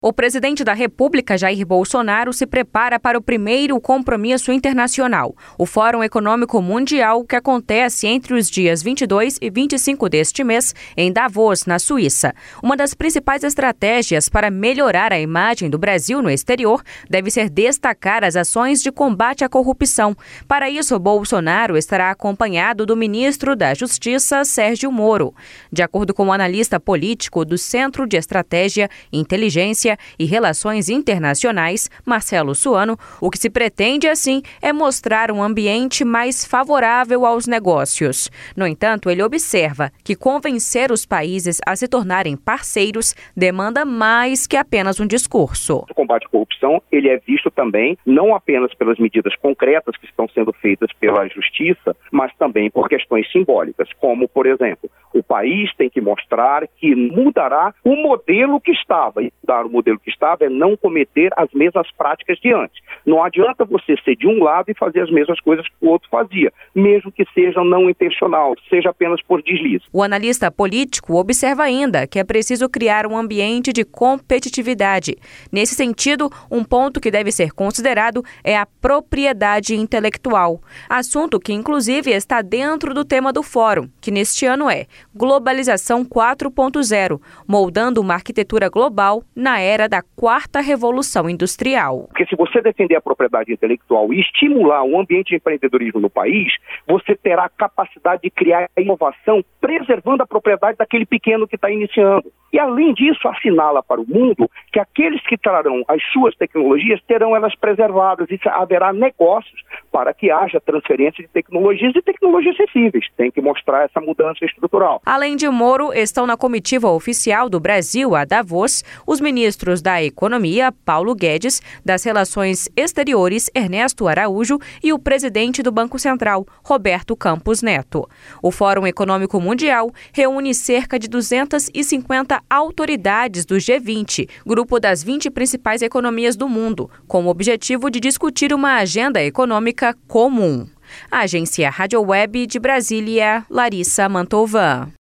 O presidente da República, Jair Bolsonaro, se prepara para o primeiro compromisso internacional, o Fórum Econômico Mundial, que acontece entre os dias 22 e 25 deste mês, em Davos, na Suíça. Uma das principais estratégias para melhorar a imagem do Brasil no exterior deve ser destacar as ações de combate à corrupção. Para isso, Bolsonaro estará acompanhado do ministro da Justiça, Sérgio Moro. De acordo com o analista político do Centro de Estratégia e E Relações Internacionais, Marcelo Suano, o que se pretende, assim, é mostrar um ambiente mais favorável aos negócios. No entanto, ele observa que convencer os países a se tornarem parceiros demanda mais que apenas um discurso. O combate à corrupção ele é visto também não apenas pelas medidas concretas que estão sendo feitas pela justiça, mas também por questões simbólicas, como, por exemplo, o país tem que mostrar que mudará o modelo que estava. E mudar o modelo que estava é não cometer as mesmas práticas de antes. Não adianta você ser de um lado e fazer as mesmas coisas que o outro fazia, mesmo que seja não intencional, seja apenas por deslize. O analista político observa ainda que é preciso criar um ambiente de competitividade. Nesse sentido, um ponto que deve ser considerado é a propriedade intelectual, assunto que inclusive está dentro do tema do fórum, que neste ano é Globalização 4.0, moldando uma arquitetura global na era da quarta revolução industrial. Porque se você defender a propriedade intelectual e estimular um ambiente de empreendedorismo no país, você terá a capacidade de criar inovação preservando a propriedade daquele pequeno que está iniciando. E, além disso, assinala para o mundo que aqueles que trarão as suas tecnologias terão elas preservadas e haverá negócios para que haja transferência de tecnologias e tecnologias acessíveis. Tem que mostrar essa mudança estrutural. Além de Moro, estão na comitiva oficial do Brasil a Davos os ministros da Economia, Paulo Guedes, das Relações Exteriores, Ernesto Araújo, e o presidente do Banco Central, Roberto Campos Neto. O Fórum Econômico Mundial reúne cerca de 250 autoridades do G20, grupo das 20 principais economias do mundo, com o objetivo de discutir uma agenda econômica comum. A agência Rádio Web de Brasília, Larissa Mantovan.